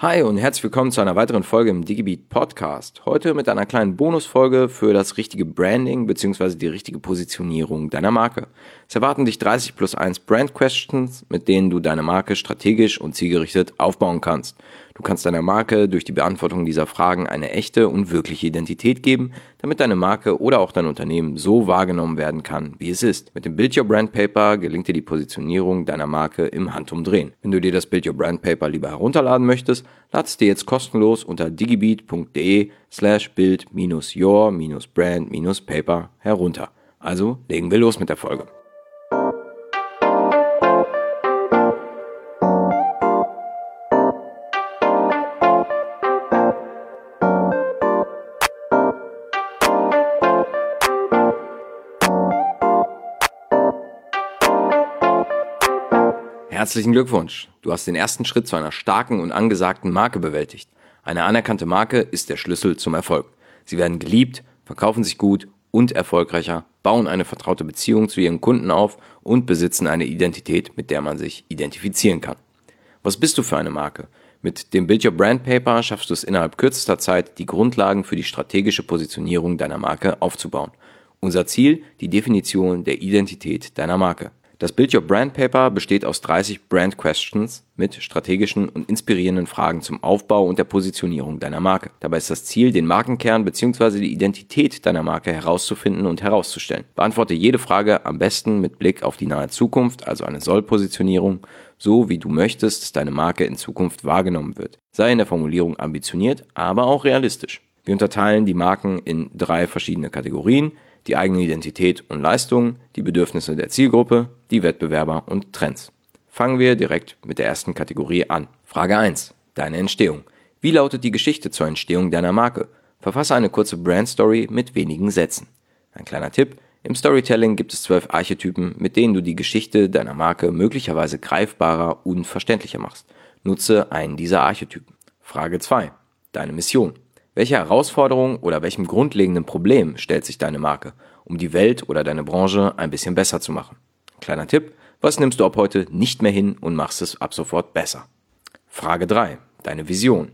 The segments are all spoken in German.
Hi und herzlich willkommen zu einer weiteren Folge im Digibeat Podcast. Heute mit einer kleinen Bonusfolge für das richtige Branding bzw. die richtige Positionierung deiner Marke. Es erwarten dich 30 plus 1 Brand Questions, mit denen du deine Marke strategisch und zielgerichtet aufbauen kannst. Du kannst deiner Marke durch die Beantwortung dieser Fragen eine echte und wirkliche Identität geben, damit deine Marke oder auch dein Unternehmen so wahrgenommen werden kann, wie es ist. Mit dem Build Your Brand Paper gelingt dir die Positionierung deiner Marke im Handumdrehen. Wenn du dir das Build Your Brand Paper lieber herunterladen möchtest, lad es dir jetzt kostenlos unter digibeat.de slash build-your-brand-paper herunter. Also legen wir los mit der Folge. Herzlichen Glückwunsch. Du hast den ersten Schritt zu einer starken und angesagten Marke bewältigt. Eine anerkannte Marke ist der Schlüssel zum Erfolg. Sie werden geliebt, verkaufen sich gut und erfolgreicher, bauen eine vertraute Beziehung zu ihren Kunden auf und besitzen eine Identität, mit der man sich identifizieren kann. Was bist du für eine Marke? Mit dem Build Your Brand Paper schaffst du es innerhalb kürzester Zeit, die Grundlagen für die strategische Positionierung deiner Marke aufzubauen. Unser Ziel, die Definition der Identität deiner Marke. Das Build Your Brand Paper besteht aus 30 Brand Questions mit strategischen und inspirierenden Fragen zum Aufbau und der Positionierung deiner Marke. Dabei ist das Ziel, den Markenkern bzw. die Identität deiner Marke herauszufinden und herauszustellen. Beantworte jede Frage am besten mit Blick auf die nahe Zukunft, also eine Soll-Positionierung, so wie du möchtest, dass deine Marke in Zukunft wahrgenommen wird. Sei in der Formulierung ambitioniert, aber auch realistisch. Wir unterteilen die Marken in drei verschiedene Kategorien die eigene Identität und Leistungen, die Bedürfnisse der Zielgruppe, die Wettbewerber und Trends. Fangen wir direkt mit der ersten Kategorie an. Frage 1. Deine Entstehung. Wie lautet die Geschichte zur Entstehung deiner Marke? Verfasse eine kurze Brand-Story mit wenigen Sätzen. Ein kleiner Tipp. Im Storytelling gibt es zwölf Archetypen, mit denen du die Geschichte deiner Marke möglicherweise greifbarer und verständlicher machst. Nutze einen dieser Archetypen. Frage 2. Deine Mission. Welche Herausforderung oder welchem grundlegenden Problem stellt sich deine Marke, um die Welt oder deine Branche ein bisschen besser zu machen? Kleiner Tipp, was nimmst du ab heute nicht mehr hin und machst es ab sofort besser? Frage 3. Deine Vision.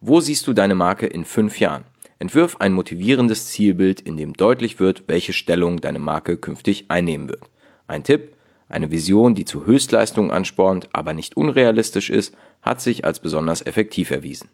Wo siehst du deine Marke in fünf Jahren? Entwirf ein motivierendes Zielbild, in dem deutlich wird, welche Stellung deine Marke künftig einnehmen wird. Ein Tipp, eine Vision, die zu Höchstleistungen anspornt, aber nicht unrealistisch ist, hat sich als besonders effektiv erwiesen.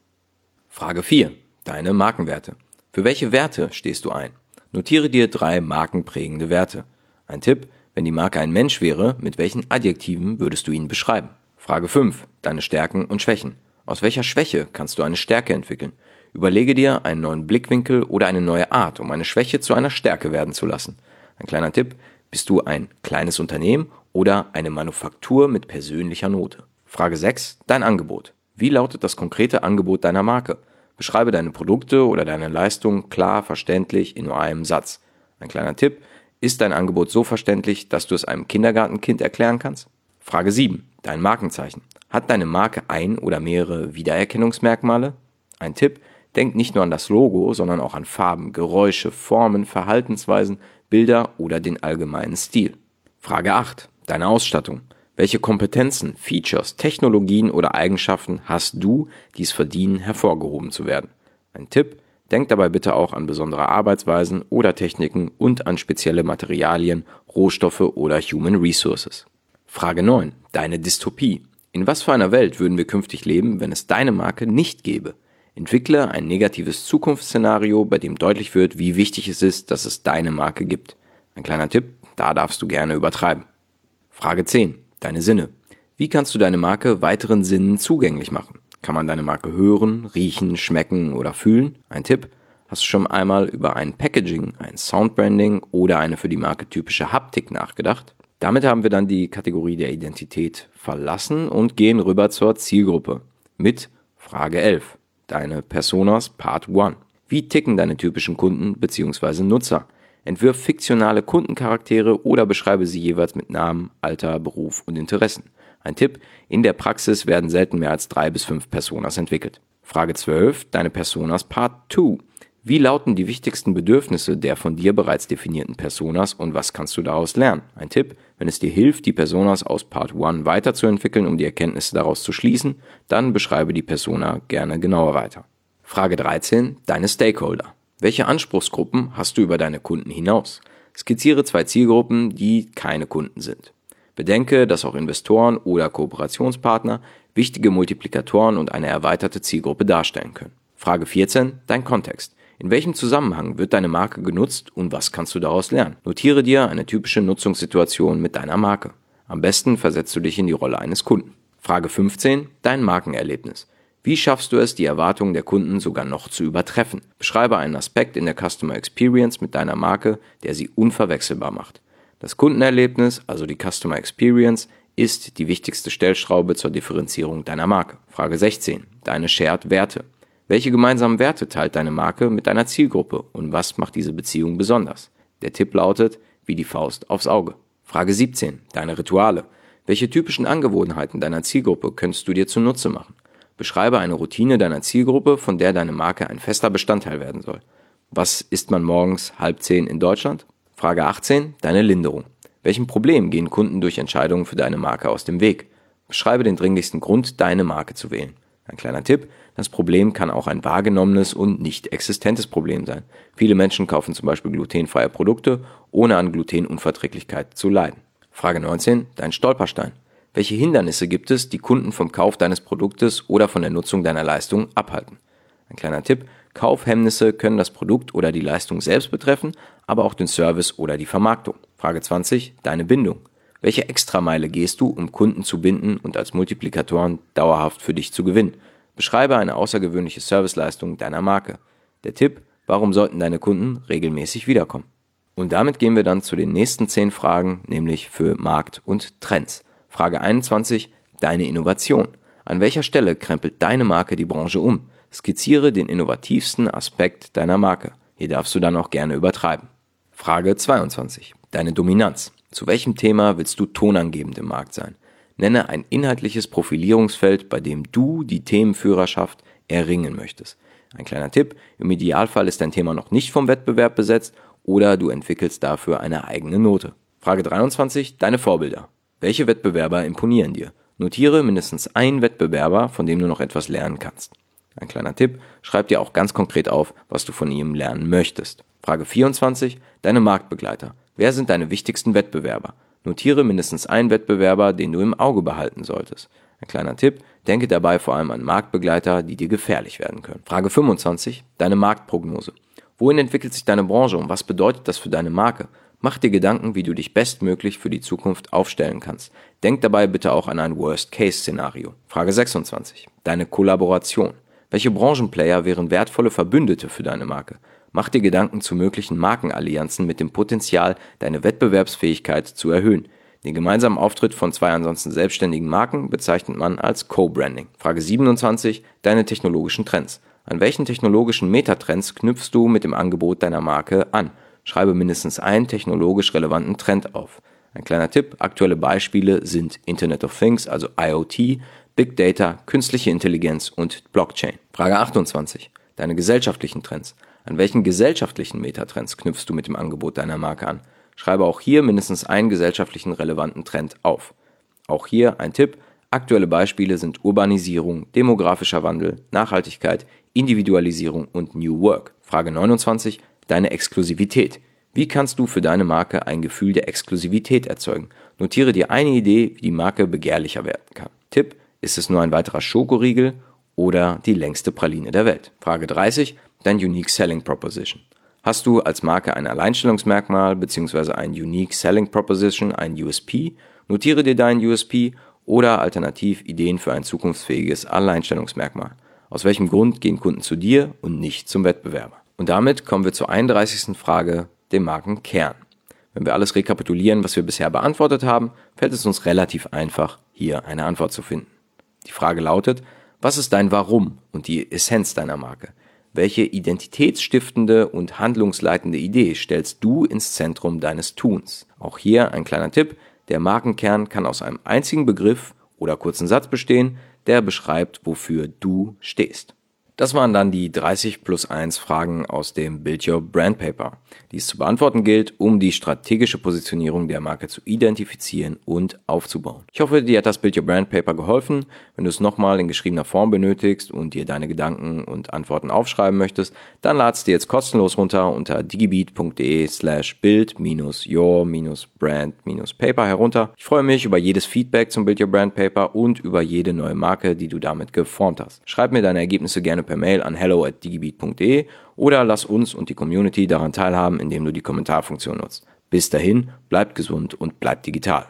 Frage 4. Deine Markenwerte. Für welche Werte stehst du ein? Notiere dir drei markenprägende Werte. Ein Tipp, wenn die Marke ein Mensch wäre, mit welchen Adjektiven würdest du ihn beschreiben? Frage 5. Deine Stärken und Schwächen. Aus welcher Schwäche kannst du eine Stärke entwickeln? Überlege dir einen neuen Blickwinkel oder eine neue Art, um eine Schwäche zu einer Stärke werden zu lassen. Ein kleiner Tipp, bist du ein kleines Unternehmen oder eine Manufaktur mit persönlicher Note? Frage 6. Dein Angebot. Wie lautet das konkrete Angebot deiner Marke? Beschreibe deine Produkte oder deine Leistung klar, verständlich in nur einem Satz. Ein kleiner Tipp, ist dein Angebot so verständlich, dass du es einem Kindergartenkind erklären kannst? Frage 7. Dein Markenzeichen. Hat deine Marke ein oder mehrere Wiedererkennungsmerkmale? Ein Tipp, denk nicht nur an das Logo, sondern auch an Farben, Geräusche, Formen, Verhaltensweisen, Bilder oder den allgemeinen Stil. Frage 8. Deine Ausstattung. Welche Kompetenzen, Features, Technologien oder Eigenschaften hast du, die es verdienen, hervorgehoben zu werden? Ein Tipp, denk dabei bitte auch an besondere Arbeitsweisen oder Techniken und an spezielle Materialien, Rohstoffe oder Human Resources. Frage 9. Deine Dystopie. In was für einer Welt würden wir künftig leben, wenn es deine Marke nicht gäbe? Entwickle ein negatives Zukunftsszenario, bei dem deutlich wird, wie wichtig es ist, dass es deine Marke gibt. Ein kleiner Tipp, da darfst du gerne übertreiben. Frage 10. Deine Sinne. Wie kannst du deine Marke weiteren Sinnen zugänglich machen? Kann man deine Marke hören, riechen, schmecken oder fühlen? Ein Tipp. Hast du schon einmal über ein Packaging, ein Soundbranding oder eine für die Marke typische Haptik nachgedacht? Damit haben wir dann die Kategorie der Identität verlassen und gehen rüber zur Zielgruppe mit Frage 11. Deine Personas Part 1. Wie ticken deine typischen Kunden bzw. Nutzer? Entwirf fiktionale Kundencharaktere oder beschreibe sie jeweils mit Namen, Alter, Beruf und Interessen. Ein Tipp, in der Praxis werden selten mehr als drei bis fünf Personas entwickelt. Frage 12, deine Personas Part 2. Wie lauten die wichtigsten Bedürfnisse der von dir bereits definierten Personas und was kannst du daraus lernen? Ein Tipp, wenn es dir hilft, die Personas aus Part 1 weiterzuentwickeln, um die Erkenntnisse daraus zu schließen, dann beschreibe die Persona gerne genauer weiter. Frage 13. Deine Stakeholder. Welche Anspruchsgruppen hast du über deine Kunden hinaus? Skizziere zwei Zielgruppen, die keine Kunden sind. Bedenke, dass auch Investoren oder Kooperationspartner wichtige Multiplikatoren und eine erweiterte Zielgruppe darstellen können. Frage 14. Dein Kontext. In welchem Zusammenhang wird deine Marke genutzt und was kannst du daraus lernen? Notiere dir eine typische Nutzungssituation mit deiner Marke. Am besten versetzt du dich in die Rolle eines Kunden. Frage 15. Dein Markenerlebnis. Wie schaffst du es, die Erwartungen der Kunden sogar noch zu übertreffen? Beschreibe einen Aspekt in der Customer Experience mit deiner Marke, der sie unverwechselbar macht. Das Kundenerlebnis, also die Customer Experience, ist die wichtigste Stellschraube zur Differenzierung deiner Marke. Frage 16. Deine Shared Werte. Welche gemeinsamen Werte teilt deine Marke mit deiner Zielgruppe und was macht diese Beziehung besonders? Der Tipp lautet, wie die Faust aufs Auge. Frage 17. Deine Rituale. Welche typischen Angewohnheiten deiner Zielgruppe könntest du dir zunutze machen? Beschreibe eine Routine deiner Zielgruppe, von der deine Marke ein fester Bestandteil werden soll. Was isst man morgens halb zehn in Deutschland? Frage 18. Deine Linderung. Welchem Problem gehen Kunden durch Entscheidungen für deine Marke aus dem Weg? Beschreibe den dringlichsten Grund, deine Marke zu wählen. Ein kleiner Tipp, das Problem kann auch ein wahrgenommenes und nicht existentes Problem sein. Viele Menschen kaufen zum Beispiel glutenfreie Produkte, ohne an Glutenunverträglichkeit zu leiden. Frage 19. Dein Stolperstein. Welche Hindernisse gibt es, die Kunden vom Kauf deines Produktes oder von der Nutzung deiner Leistung abhalten? Ein kleiner Tipp. Kaufhemmnisse können das Produkt oder die Leistung selbst betreffen, aber auch den Service oder die Vermarktung. Frage 20. Deine Bindung. Welche Extrameile gehst du, um Kunden zu binden und als Multiplikatoren dauerhaft für dich zu gewinnen? Beschreibe eine außergewöhnliche Serviceleistung deiner Marke. Der Tipp, warum sollten deine Kunden regelmäßig wiederkommen? Und damit gehen wir dann zu den nächsten zehn Fragen, nämlich für Markt und Trends. Frage 21, deine Innovation. An welcher Stelle krempelt deine Marke die Branche um? Skizziere den innovativsten Aspekt deiner Marke. Hier darfst du dann auch gerne übertreiben. Frage 22, deine Dominanz. Zu welchem Thema willst du tonangebend im Markt sein? Nenne ein inhaltliches Profilierungsfeld, bei dem du die Themenführerschaft erringen möchtest. Ein kleiner Tipp, im Idealfall ist dein Thema noch nicht vom Wettbewerb besetzt oder du entwickelst dafür eine eigene Note. Frage 23, deine Vorbilder. Welche Wettbewerber imponieren dir? Notiere mindestens einen Wettbewerber, von dem du noch etwas lernen kannst. Ein kleiner Tipp, schreib dir auch ganz konkret auf, was du von ihm lernen möchtest. Frage 24, deine Marktbegleiter. Wer sind deine wichtigsten Wettbewerber? Notiere mindestens einen Wettbewerber, den du im Auge behalten solltest. Ein kleiner Tipp, denke dabei vor allem an Marktbegleiter, die dir gefährlich werden können. Frage 25, deine Marktprognose. Wohin entwickelt sich deine Branche und was bedeutet das für deine Marke? Mach dir Gedanken, wie du dich bestmöglich für die Zukunft aufstellen kannst. Denk dabei bitte auch an ein Worst-Case-Szenario. Frage 26. Deine Kollaboration. Welche Branchenplayer wären wertvolle Verbündete für deine Marke? Mach dir Gedanken zu möglichen Markenallianzen mit dem Potenzial, deine Wettbewerbsfähigkeit zu erhöhen. Den gemeinsamen Auftritt von zwei ansonsten selbstständigen Marken bezeichnet man als Co-Branding. Frage 27. Deine technologischen Trends. An welchen technologischen Metatrends knüpfst du mit dem Angebot deiner Marke an? Schreibe mindestens einen technologisch relevanten Trend auf. Ein kleiner Tipp, aktuelle Beispiele sind Internet of Things, also IoT, Big Data, künstliche Intelligenz und Blockchain. Frage 28. Deine gesellschaftlichen Trends. An welchen gesellschaftlichen Metatrends knüpfst du mit dem Angebot deiner Marke an? Schreibe auch hier mindestens einen gesellschaftlichen relevanten Trend auf. Auch hier ein Tipp. Aktuelle Beispiele sind Urbanisierung, demografischer Wandel, Nachhaltigkeit, Individualisierung und New Work. Frage 29. Deine Exklusivität. Wie kannst du für deine Marke ein Gefühl der Exklusivität erzeugen? Notiere dir eine Idee, wie die Marke begehrlicher werden kann. Tipp. Ist es nur ein weiterer Schokoriegel oder die längste Praline der Welt? Frage 30 dein Unique Selling Proposition. Hast du als Marke ein Alleinstellungsmerkmal bzw. ein Unique Selling Proposition, ein USP? Notiere dir deinen USP oder alternativ Ideen für ein zukunftsfähiges Alleinstellungsmerkmal. Aus welchem Grund gehen Kunden zu dir und nicht zum Wettbewerber? Und damit kommen wir zur 31. Frage, dem Markenkern. Wenn wir alles rekapitulieren, was wir bisher beantwortet haben, fällt es uns relativ einfach, hier eine Antwort zu finden. Die Frage lautet, was ist dein Warum und die Essenz deiner Marke? Welche identitätsstiftende und handlungsleitende Idee stellst du ins Zentrum deines Tuns? Auch hier ein kleiner Tipp. Der Markenkern kann aus einem einzigen Begriff oder kurzen Satz bestehen, der beschreibt, wofür du stehst. Das waren dann die 30 plus 1 Fragen aus dem Build Your Brand Paper, die es zu beantworten gilt, um die strategische Positionierung der Marke zu identifizieren und aufzubauen. Ich hoffe, dir hat das Build Your Brand Paper geholfen. Wenn du es nochmal in geschriebener Form benötigst und dir deine Gedanken und Antworten aufschreiben möchtest, dann ladst dir jetzt kostenlos runter unter digibeat.de slash build-your-brand-paper herunter. Ich freue mich über jedes Feedback zum Build Your Brand Paper und über jede neue Marke, die du damit geformt hast. Schreib mir deine Ergebnisse gerne per Mail an hello at digibeat.de oder lass uns und die Community daran teilhaben, indem du die Kommentarfunktion nutzt. Bis dahin, bleibt gesund und bleibt digital.